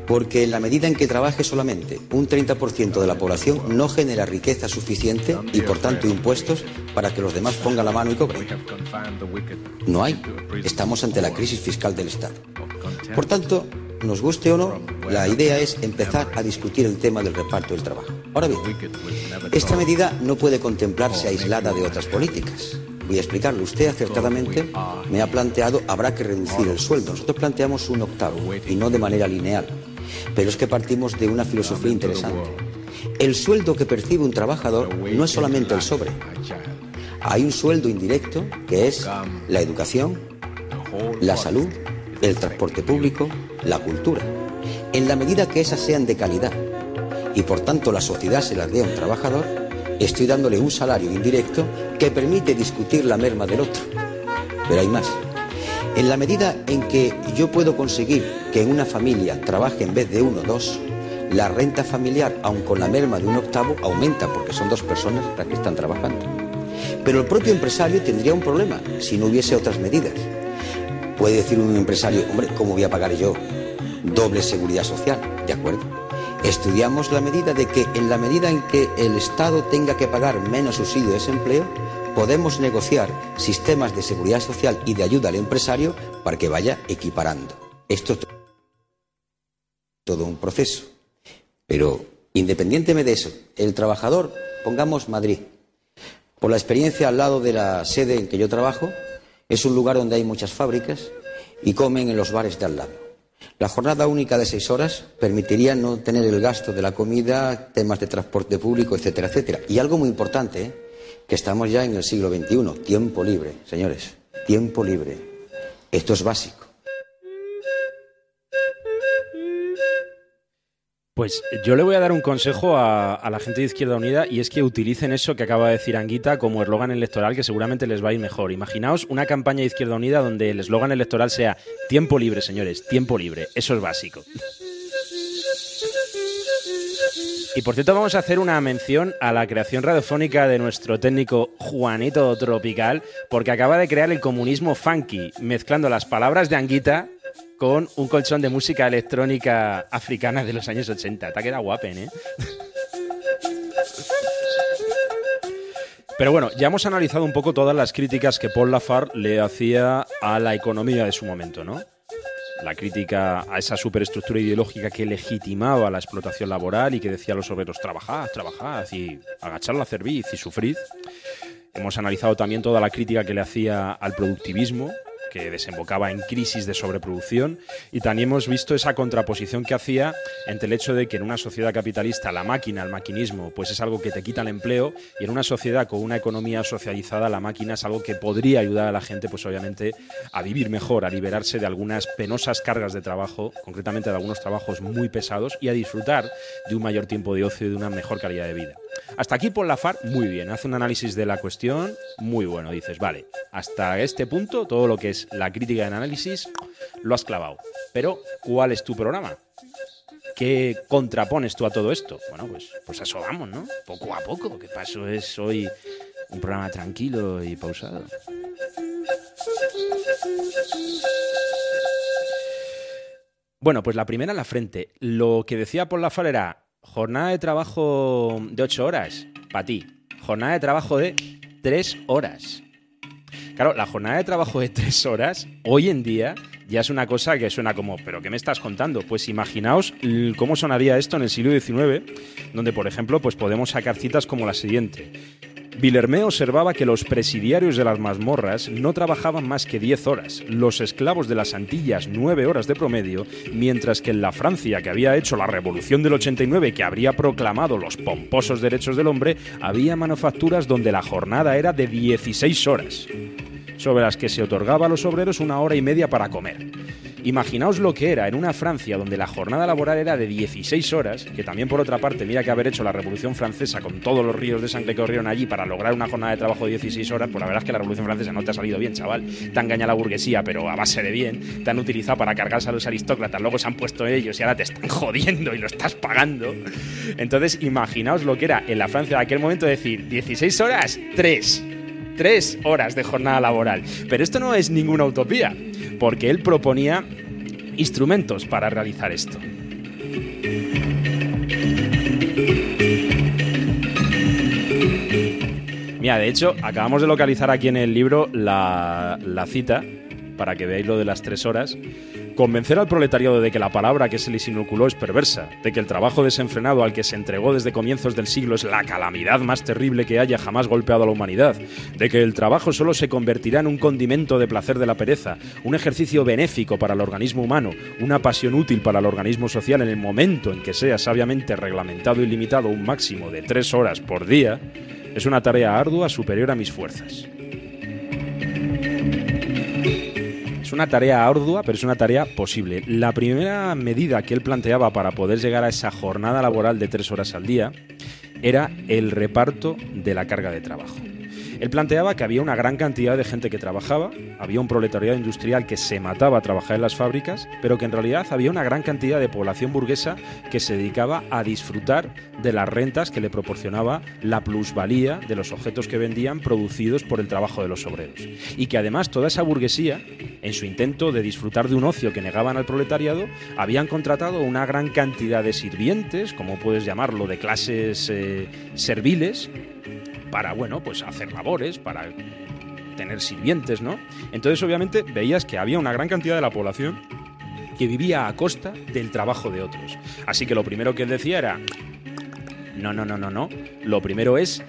Speaker 12: porque en la medida en que trabaje solamente un 30% de la población no genera riqueza suficiente y por tanto impuestos para que los demás pongan la mano y cobren. No hay. Estamos ante la crisis fiscal del Estado. Por tanto, nos guste o no, la idea es empezar a discutir el tema del reparto del trabajo. Ahora bien, esta medida no puede contemplarse aislada de otras políticas. Voy a explicarlo. Usted acertadamente me ha planteado habrá que reducir el sueldo. Nosotros planteamos un octavo y no de manera lineal. Pero es que partimos de una filosofía interesante. El sueldo que percibe un trabajador no es solamente el sobre. Hay un sueldo indirecto que es la educación, la salud, el transporte público, la cultura. En la medida que esas sean de calidad y por tanto la sociedad se las dé a un trabajador, estoy dándole un salario indirecto que permite discutir la merma del otro. Pero hay más. En la medida en que yo puedo conseguir que una familia trabaje en vez de uno dos, la renta familiar, aun con la merma de un octavo, aumenta porque son dos personas las que están trabajando. Pero el propio empresario tendría un problema si no hubiese otras medidas. Puede decir un empresario, hombre, ¿cómo voy a pagar yo doble seguridad social? ¿De acuerdo? Estudiamos la medida de que en la medida en que el Estado tenga que pagar menos subsidio de desempleo, podemos negociar sistemas de seguridad social y de ayuda al empresario para que vaya equiparando. Esto es todo un proceso. Pero independientemente de eso, el trabajador, pongamos Madrid, por la experiencia al lado de la sede en que yo trabajo, es un lugar donde hay muchas fábricas y comen en los bares de al lado. La jornada única de seis horas permitiría no tener el gasto de la comida, temas de transporte público, etcétera, etcétera. Y algo muy importante, ¿eh? Que estamos ya en el siglo XXI, tiempo libre, señores, tiempo libre. Esto es básico.
Speaker 3: Pues yo le voy a dar un consejo a, la gente de Izquierda Unida y es que utilicen eso que acaba de decir Anguita como eslogan electoral que seguramente les va a ir mejor. Imaginaos una campaña de Izquierda Unida donde el eslogan electoral sea tiempo libre, señores, tiempo libre. Eso es básico. Y por cierto, vamos a hacer una mención a la creación radiofónica de nuestro técnico Juanito Tropical, porque acaba de crear el comunismo funky, mezclando las palabras de Anguita con un colchón de música electrónica africana de los años 80. Te ha quedado guapen, ¿eh? Pero bueno, ya hemos analizado un poco todas las críticas que Paul Lafargue le hacía a la economía de su momento, ¿no? La crítica a esa superestructura ideológica que legitimaba la explotación laboral y que decía a los obreros trabajad, trabajad y agachar la cerviz y sufrid. Hemos analizado también toda la crítica que le hacía al productivismo, que desembocaba en crisis de sobreproducción y también hemos visto esa contraposición que hacía entre el hecho de que en una sociedad capitalista la máquina, el maquinismo, pues es algo que te quita el empleo y en una sociedad con una economía socializada la máquina es algo que podría ayudar a la gente, pues obviamente, a vivir mejor, a liberarse de algunas penosas cargas de trabajo, concretamente de algunos trabajos muy pesados y a disfrutar de un mayor tiempo de ocio y de una mejor calidad de vida. Hasta aquí Paul Lafar, muy bien, hace un análisis de la cuestión muy bueno. Dices, vale, hasta este punto todo lo que es la crítica de análisis lo has clavado. Pero, ¿cuál es tu programa? ¿Qué contrapones tú a todo esto? Bueno, pues, pues eso vamos, ¿no? Poco a poco, que paso es hoy un programa tranquilo y pausado. Bueno, pues la primera en la frente. Lo que decía Paul Lafar era jornada de trabajo de 8 horas, para ti. Jornada de trabajo de 3 horas. Claro, la jornada de trabajo de 3 horas, hoy en día, ya es una cosa que suena como, ¿pero qué me estás contando? Pues imaginaos cómo sonaría esto en el siglo XIX, donde, por ejemplo, pues podemos sacar citas como la siguiente. Villermé observaba que los presidiarios de las mazmorras no trabajaban más que 10 horas, los esclavos de las Antillas 9 horas de promedio, mientras que en la Francia que había hecho la revolución del 89 que habría proclamado los pomposos derechos del hombre, había manufacturas donde la jornada era de 16 horas, sobre las que se otorgaba a los obreros una hora y media para comer. Imaginaos lo que era en una Francia donde la jornada laboral era de 16 horas, que también por otra parte, mira que haber hecho la Revolución Francesa con todos los ríos de sangre que corrieron allí para lograr una jornada de trabajo de 16 horas, pues la verdad es que la Revolución Francesa no te ha salido bien, chaval. Te ha engañado la burguesía, pero a base de bien. Te han utilizado para cargarse a los aristócratas, luego se han puesto ellos y ahora te están jodiendo y lo estás pagando. Entonces, imaginaos lo que era en la Francia de aquel momento decir 16 horas, 3. Tres horas de jornada laboral. Pero esto no es ninguna utopía, porque él proponía instrumentos para realizar esto. Mira, de hecho, acabamos de localizar aquí en el libro la, la cita, para que veáis lo de las tres horas. Convencer al proletariado de que la palabra que se les inoculó es perversa, de que el trabajo desenfrenado al que se entregó desde comienzos del siglo es la calamidad más terrible que haya jamás golpeado a la humanidad, de que el trabajo solo se convertirá en un condimento de placer de la pereza, un ejercicio benéfico para el organismo humano, una pasión útil para el organismo social en el momento en que sea sabiamente reglamentado y limitado un máximo de tres horas por día, es una tarea ardua superior a mis fuerzas. Una tarea ardua, pero es una tarea posible. La primera medida que él planteaba para poder llegar a esa jornada laboral de tres horas al día era el reparto de la carga de trabajo. Él planteaba que había una gran cantidad de gente que trabajaba, había un proletariado industrial que se mataba a trabajar en las fábricas, pero que en realidad había una gran cantidad de población burguesa que se dedicaba a disfrutar de las rentas que le proporcionaba la plusvalía de los objetos que vendían producidos por el trabajo de los obreros. Y que además toda esa burguesía, en su intento de disfrutar de un ocio que negaban al proletariado, habían contratado una gran cantidad de sirvientes, como puedes llamarlo, de clases eh, serviles, para, bueno, pues hacer labores, para tener sirvientes, ¿no? Entonces, obviamente, veías que había una gran cantidad de la población que vivía a costa del trabajo de otros. Así que lo primero que él decía era, no, no, no, no, no, lo primero es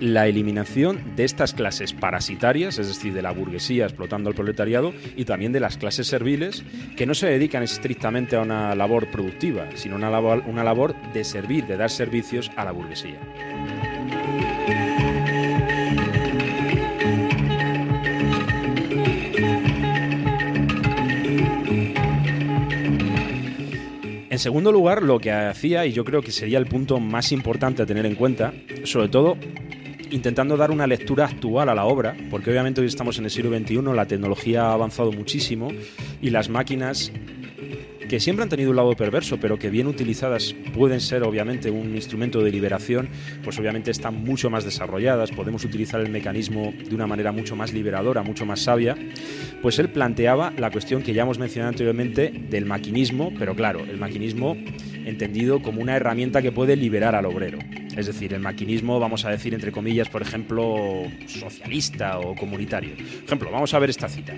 Speaker 3: la eliminación de estas clases parasitarias, es decir, de la burguesía explotando al proletariado, y también de las clases serviles que no se dedican estrictamente a una labor productiva, sino una labor, una labor de servir, de dar servicios a la burguesía. Segundo lugar, lo que hacía, y yo creo que sería el punto más importante a tener en cuenta, sobre todo intentando dar una lectura actual a la obra, porque obviamente hoy estamos en el siglo XXI, la tecnología ha avanzado muchísimo y las máquinas que siempre han tenido un lado perverso, pero que bien utilizadas pueden ser obviamente un instrumento de liberación, pues obviamente están mucho más desarrolladas, podemos utilizar el mecanismo de una manera mucho más liberadora, mucho más sabia, pues él planteaba la cuestión que ya hemos mencionado anteriormente del maquinismo, pero claro, el maquinismo entendido como una herramienta que puede liberar al obrero. Es decir, el maquinismo, vamos a decir entre comillas, por ejemplo, socialista o comunitario. Ejemplo, vamos a ver esta cita.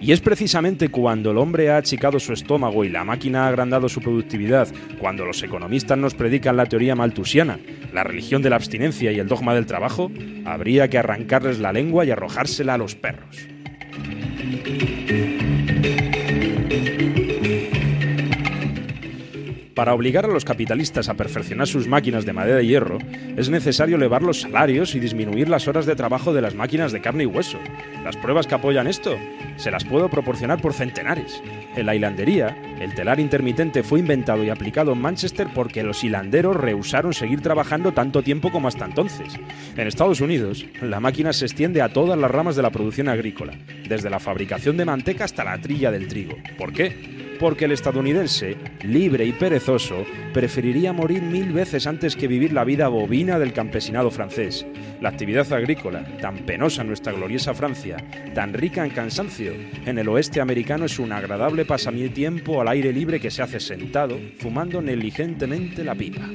Speaker 3: Y es precisamente cuando el hombre ha achicado su estómago y la máquina ha agrandado su productividad, cuando los economistas nos predican la teoría maltusiana, la religión de la abstinencia y el dogma del trabajo, habría que arrancarles la lengua y arrojársela a los perros. Para obligar a los capitalistas a perfeccionar sus máquinas de madera y hierro, es necesario elevar los salarios y disminuir las horas de trabajo de las máquinas de carne y hueso. Las pruebas que apoyan esto se las puedo proporcionar por centenares. En la hilandería, el telar intermitente fue inventado y aplicado en Manchester porque los hilanderos rehusaron seguir trabajando tanto tiempo como hasta entonces. En Estados Unidos, la máquina se extiende a todas las ramas de la producción agrícola, desde la fabricación de manteca hasta la trilla del trigo. ¿Por qué? Porque el estadounidense, libre y perezoso, preferiría morir mil veces antes que vivir la vida bovina del campesinado francés. La actividad agrícola, tan penosa en nuestra gloriosa Francia, tan rica en cansancio, en el oeste americano es un agradable pasatiempo al aire libre que se hace sentado, fumando negligentemente la pipa.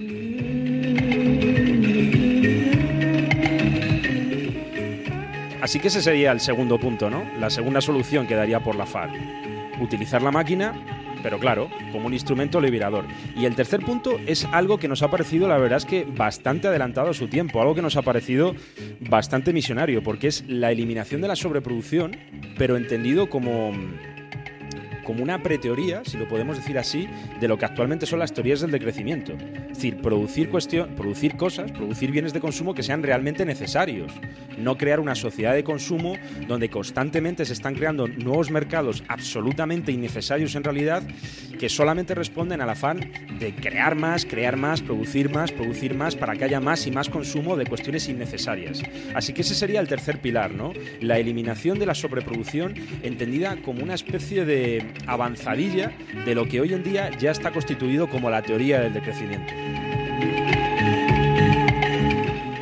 Speaker 3: Así que ese sería el segundo punto, ¿no? La segunda solución que daría por la FARC. Utilizar la máquina, pero claro, como un instrumento liberador. Y el tercer punto es algo que nos ha parecido, la verdad es que bastante adelantado a su tiempo, algo que nos ha parecido bastante misionario, porque es la eliminación de la sobreproducción, pero entendido como como una preteoría, si lo podemos decir así, de lo que actualmente son las teorías del decrecimiento. Es decir, producir, cuestión, producir cosas, producir bienes de consumo que sean realmente necesarios. No crear una sociedad de consumo donde constantemente se están creando nuevos mercados absolutamente innecesarios en realidad, que solamente responden al afán de crear más, crear más, producir más, producir más, para que haya más y más consumo de cuestiones innecesarias. Así que ese sería el tercer pilar, ¿no? La eliminación de la sobreproducción entendida como una especie de avanzadilla de lo que hoy en día ya está constituido como la teoría del decrecimiento.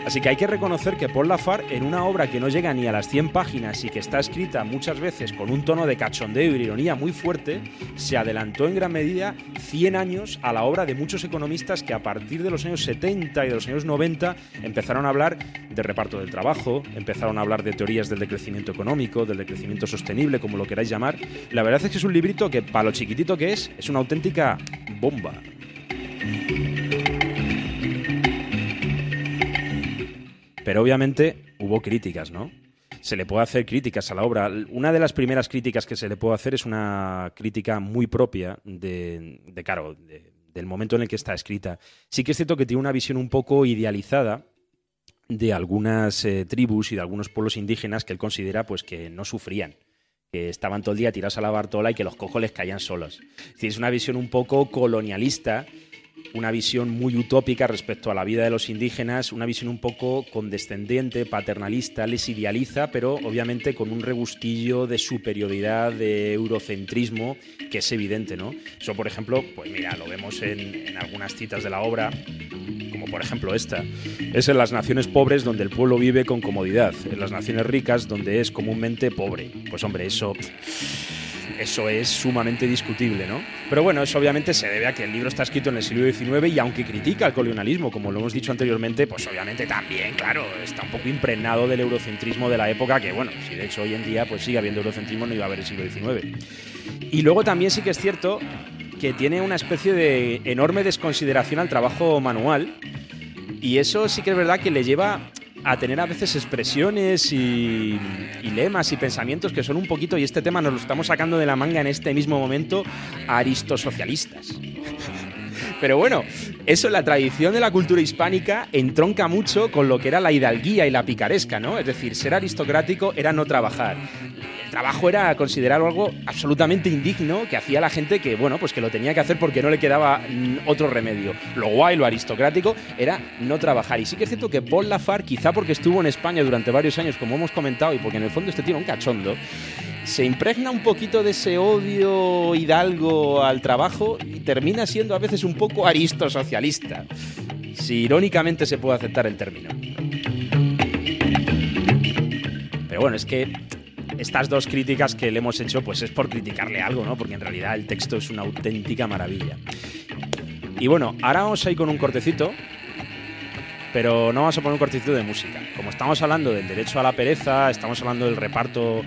Speaker 3: Así que hay que reconocer que Paul Lafargue, en una obra que no llega ni a las 100 páginas y que está escrita muchas veces con un tono de cachondeo y ironía muy fuerte, se adelantó en gran medida 100 años a la obra de muchos economistas que a partir de los años 70 y de los años 90 empezaron a hablar de reparto del trabajo, empezaron a hablar de teorías del decrecimiento económico, del decrecimiento sostenible, como lo queráis llamar. La verdad es que es un librito que, para lo chiquitito que es, es una auténtica bomba. Pero obviamente hubo críticas, ¿no? Se le puede hacer críticas a la obra. Una de las primeras críticas que se le puede hacer es una crítica muy propia de, de claro, de- del momento en el que está escrita. Sí que es cierto que tiene una visión un poco idealizada de algunas eh, tribus y de algunos pueblos indígenas que él considera pues que no sufrían que estaban todo el día tirados a la bartola y que los cojos les caían solos. Es decir, es una visión un poco colonialista, una visión muy utópica respecto a la vida de los indígenas, una visión un poco condescendiente, paternalista, les idealiza, pero obviamente con un regustillo de superioridad, de eurocentrismo, que es evidente, ¿no? Eso, por ejemplo, pues mira, lo vemos en, en algunas citas de la obra, como por ejemplo esta. Es en las naciones pobres donde el pueblo vive con comodidad, en las naciones ricas donde es comúnmente pobre. Pues hombre, eso eso es sumamente discutible, ¿no? Pero bueno, eso obviamente se debe a que el libro está escrito en el siglo XIX y aunque critica el colonialismo, como lo hemos dicho anteriormente, pues obviamente también, claro, está un poco impregnado del eurocentrismo de la época, que bueno, si de hecho hoy en día pues sigue habiendo eurocentrismo, no iba a haber el siglo XIX. Y luego también sí que es cierto que tiene una especie de enorme desconsideración al trabajo manual y eso sí que es verdad que le lleva a tener a veces expresiones y, lemas y pensamientos que son un poquito, y este tema nos lo estamos sacando de la manga en este mismo momento, aristosocialistas. Pero bueno, eso la tradición de la cultura hispánica entronca mucho con lo que era la hidalguía y la picaresca, ¿no? Es decir, ser aristocrático era no trabajar. El trabajo era considerado algo absolutamente indigno que hacía la gente que, bueno, pues que lo tenía que hacer porque no le quedaba otro remedio. Lo guay, lo aristocrático era no trabajar. Y sí que es cierto que Paul Lafargue, quizá porque estuvo en España durante varios años, como hemos comentado, y porque en el fondo este tío era un cachondo, se impregna un poquito de ese odio hidalgo al trabajo y termina siendo a veces un poco aristosocialista, si irónicamente se puede aceptar el término. Pero bueno, es que estas dos críticas que le hemos hecho, pues es por criticarle algo, ¿no? Porque en realidad el texto es una auténtica maravilla. Y bueno, ahora vamos a ir con un cortecito, pero no vamos a poner un cortecito de música. Como estamos hablando del derecho a la pereza, estamos hablando del reparto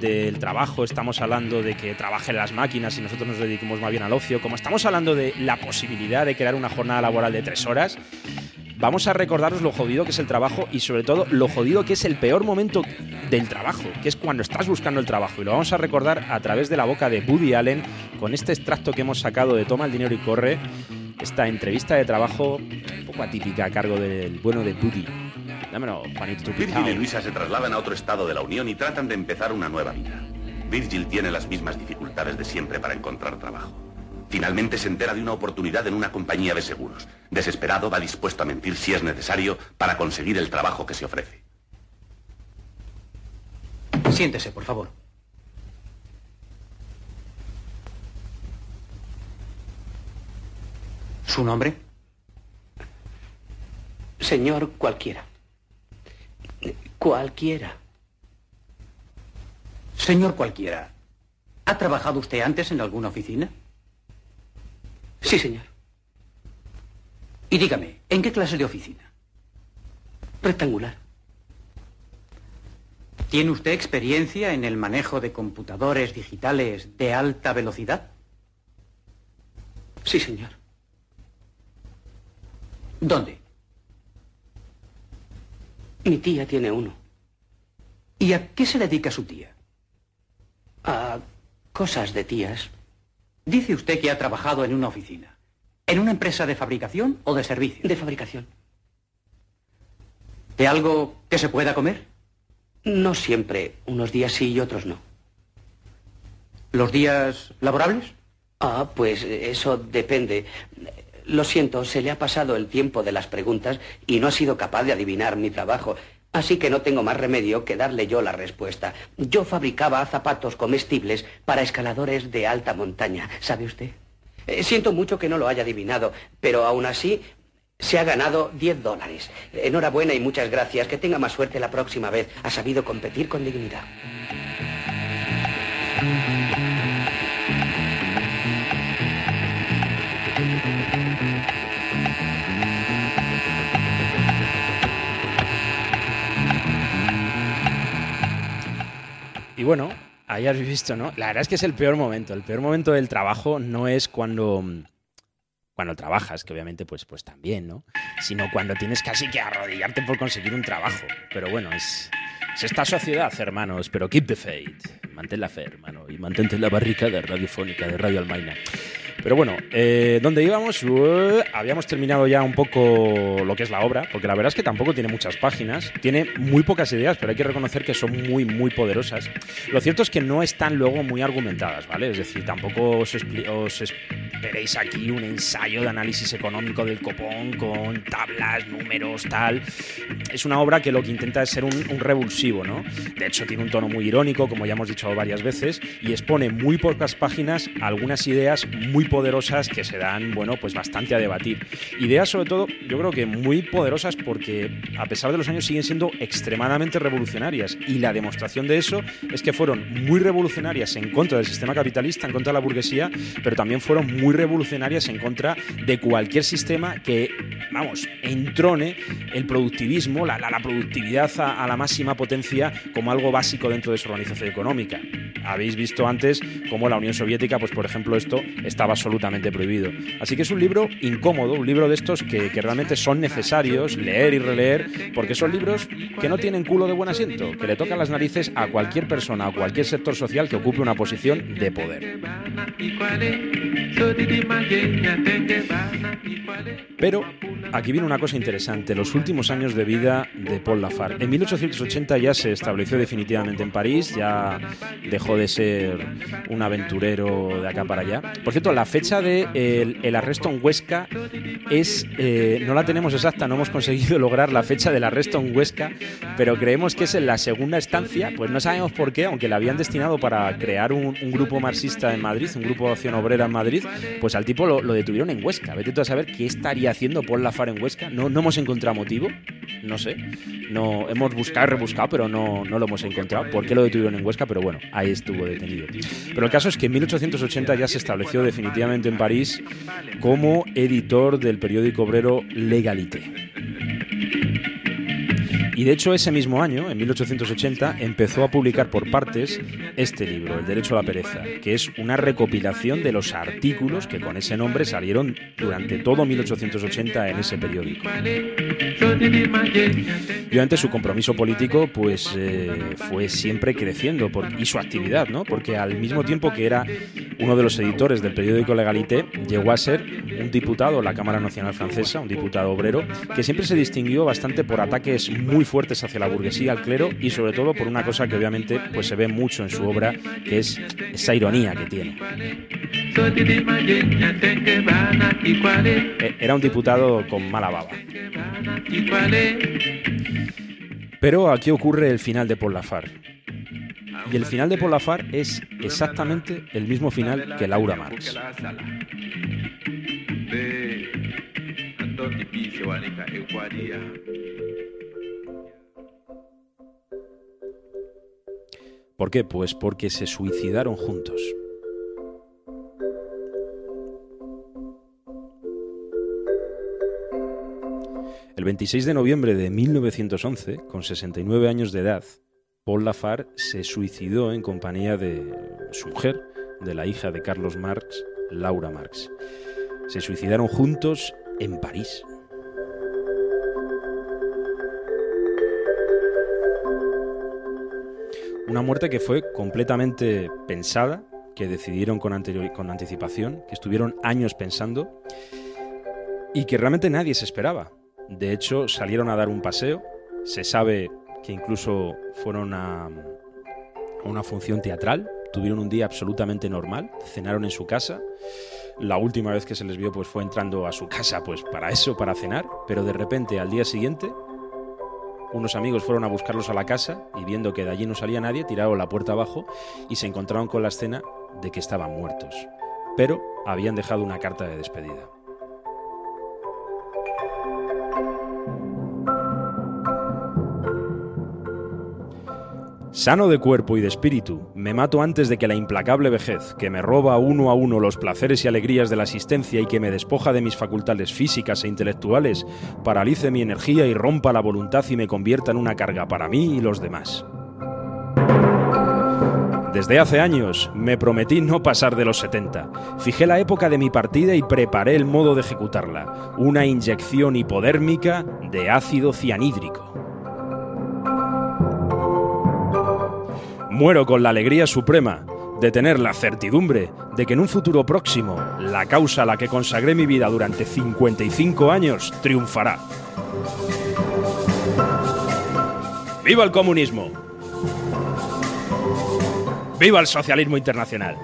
Speaker 3: del trabajo, estamos hablando de que trabajen las máquinas y nosotros nos dediquemos más bien al ocio, como estamos hablando de la posibilidad de crear una jornada laboral de tres horas, vamos a recordaros lo jodido que es el trabajo y sobre todo lo jodido que es el peor momento del trabajo, que es cuando estás buscando el trabajo. Y lo vamos a recordar a través de la boca de Woody Allen con este extracto que hemos sacado de Toma el dinero y corre, esta entrevista de trabajo un poco atípica a cargo del bueno de Buddy. Dámelo, Juanito
Speaker 13: Virgil y Luisa se trasladan a otro estado de la Unión y tratan de empezar una nueva vida. Virgil tiene las mismas dificultades de siempre para encontrar trabajo. Finalmente se entera de una oportunidad en una compañía de seguros. Desesperado, va dispuesto a mentir si es necesario para conseguir el trabajo que se ofrece.
Speaker 14: Siéntese, por favor. ¿Su nombre?
Speaker 15: Señor cualquiera. Cualquiera.
Speaker 14: Señor cualquiera. ¿Ha trabajado usted antes en alguna oficina?
Speaker 15: Sí, señor.
Speaker 14: Y dígame, ¿en qué clase de oficina?
Speaker 15: Rectangular.
Speaker 14: ¿Tiene usted experiencia en el manejo de computadores digitales de alta velocidad?
Speaker 15: Sí, señor.
Speaker 14: ¿Dónde?
Speaker 15: Mi tía tiene uno.
Speaker 14: ¿Y a qué se dedica su tía?
Speaker 15: A cosas de tías.
Speaker 14: Dice usted que ha trabajado en una oficina. ¿En una empresa de fabricación o de servicio?
Speaker 15: De fabricación.
Speaker 14: ¿De algo que se pueda comer?
Speaker 15: No siempre. Unos días sí y otros no.
Speaker 14: ¿Los días laborables?
Speaker 15: Ah, pues eso depende. Lo siento, se le ha pasado el tiempo de las preguntas y no ha sido capaz de adivinar mi trabajo. Así que no tengo más remedio que darle yo la respuesta. Yo fabricaba zapatos comestibles para escaladores de alta montaña, ¿sabe usted? Eh, siento mucho que no lo haya adivinado, pero aún así se ha ganado 10 dólares. Enhorabuena y muchas gracias. Que tenga más suerte la próxima vez. Ha sabido competir con dignidad.
Speaker 3: Y bueno, ahí visto, ¿no? La verdad es que es el peor momento. El peor momento del trabajo no es cuando cuando trabajas, que obviamente pues, pues también, ¿no? Sino cuando tienes casi que arrodillarte por conseguir un trabajo. Pero bueno, es, es esta sociedad, hermanos, pero keep the faith. Mantén la fe, hermano, y mantente en la barricada radiofónica de Radio Almaina. Pero bueno, eh, ¿dónde íbamos? Uh, habíamos terminado ya un poco lo que es la obra, porque la verdad es que tampoco tiene muchas páginas, tiene muy pocas ideas, pero hay que reconocer que son muy, muy poderosas. Lo cierto es que no están luego muy argumentadas, ¿vale? Es decir, tampoco os esperéis aquí un ensayo de análisis económico del copón con tablas, números, tal. Es una obra que lo que intenta es ser un, un revulsivo, ¿no? De hecho, tiene un tono muy irónico, como ya hemos dicho varias veces, y expone muy pocas páginas algunas ideas muy poderosas que se dan, bueno, pues bastante a debatir. Ideas sobre todo, yo creo que muy poderosas porque a pesar de los años siguen siendo extremadamente revolucionarias y la demostración de eso es que fueron muy revolucionarias en contra del sistema capitalista, en contra de la burguesía, pero también fueron muy revolucionarias en contra de cualquier sistema que, vamos, entrone el productivismo, la, la- productividad a, a la máxima potencia como algo básico dentro de su organización económica. Habéis visto antes cómo la Unión Soviética, pues por ejemplo, esto estaba absolutamente prohibido. Así que es un libro incómodo, un libro de estos que, que realmente son necesarios leer y releer, porque son libros que no tienen culo de buen asiento, que le tocan las narices a cualquier persona, a cualquier sector social que ocupe una posición de poder. Pero aquí viene una cosa interesante, los últimos años de vida de Paul Lafargue. En 1880 ya se estableció definitivamente en París, ya dejó de ser un aventurero de acá para allá. Por cierto, la fecha de el, el arresto en Huesca es eh, no la tenemos exacta, no hemos conseguido lograr la fecha del arresto en Huesca, pero creemos que es en la segunda estancia, pues no sabemos por qué, aunque la habían destinado para crear un, un grupo marxista en Madrid, un grupo de acción obrera en Madrid, pues al tipo lo, lo detuvieron en Huesca. Vete tú a saber qué estaría haciendo Paul Lafargue en Huesca. No, no hemos encontrado motivo, no sé. No, hemos buscado y rebuscado, pero no, no lo hemos encontrado. ¿Por qué lo detuvieron en Huesca? Pero bueno, ahí estuvo detenido. Pero el caso es que en 1880 ya se estableció definitivamente en París como editor del periódico obrero Legalité. Y de hecho ese mismo año, en 1880, empezó a publicar por partes este libro, El Derecho a la Pereza, que es una recopilación de los artículos que con ese nombre salieron durante todo 1880 en ese periódico. Y obviamente su compromiso político pues eh, fue siempre creciendo y su actividad, ¿no? Porque al mismo tiempo que era Uno de los editores del periódico Legalité llegó a ser un diputado de la Cámara Nacional Francesa, un diputado obrero, que siempre se distinguió bastante por ataques muy fuertes hacia la burguesía, al clero y sobre todo por una cosa que obviamente pues, se ve mucho en su obra, que es esa ironía que tiene. Eh, Era un diputado con mala baba. Pero aquí ocurre el final de Paul Lafar. Y el final de Paul Lafar es exactamente el mismo final que Laura Marx. ¿Por qué? Pues porque se suicidaron juntos. El 26 de noviembre de 1911, con 69 años de edad, Paul Lafar se suicidó en compañía de su mujer, de la hija de Carlos Marx, Laura Marx. Se suicidaron juntos en París. Una muerte que fue completamente pensada, que decidieron con, con anticipación, que estuvieron años pensando y que realmente nadie se esperaba. De hecho, salieron a dar un paseo. Se sabe que incluso fueron a, a una función teatral. Tuvieron un día absolutamente normal. Cenaron en su casa. La última vez que se les vio pues fue entrando a su casa pues para eso, para cenar. Pero de repente al día siguiente unos amigos fueron a buscarlos a la casa y viendo que de allí no salía nadie, tiraron la puerta abajo y se encontraron con la escena de que estaban muertos. Pero habían dejado una carta de despedida. Sano de cuerpo y de espíritu, me mato antes de que la implacable vejez, que me roba uno a uno los placeres y alegrías de la existencia y que me despoja de mis facultades físicas e intelectuales, paralice mi energía y rompa la voluntad y me convierta en una carga para mí y los demás. Desde hace años me prometí no pasar de los 70. Fijé la época de mi partida y preparé el modo de ejecutarla, una inyección hipodérmica de ácido cianhídrico. Muero con la alegría suprema de tener la certidumbre de que en un futuro próximo la causa a la que consagré mi vida durante 55 años triunfará. ¡Viva el comunismo! ¡Viva el socialismo internacional!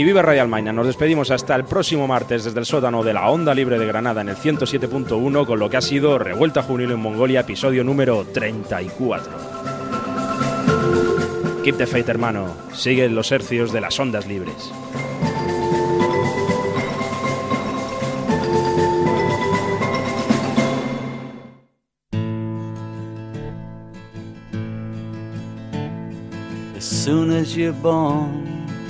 Speaker 3: Y viva Radio Almaina. Nos despedimos hasta el próximo martes desde el sótano de la Onda Libre de Granada en el 107.1 con lo que ha sido Revuelta Juvenil en Mongolia, episodio número 34. Keep the faith, hermano. Sigue los hercios de las ondas libres.
Speaker 6: As soon as you're born,